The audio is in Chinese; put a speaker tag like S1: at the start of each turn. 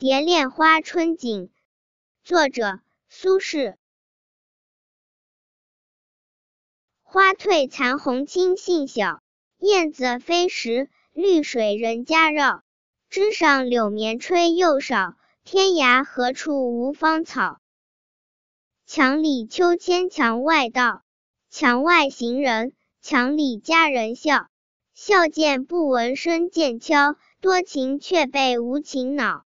S1: 蝶恋花春景作者苏轼。花褪残红青杏小，燕子飞时绿水人家绕。枝上柳绵吹又少，天涯何处无芳草。墙里秋千墙外道，墙外行人，墙里佳人笑。笑见不闻声渐悄，多情却被无情恼。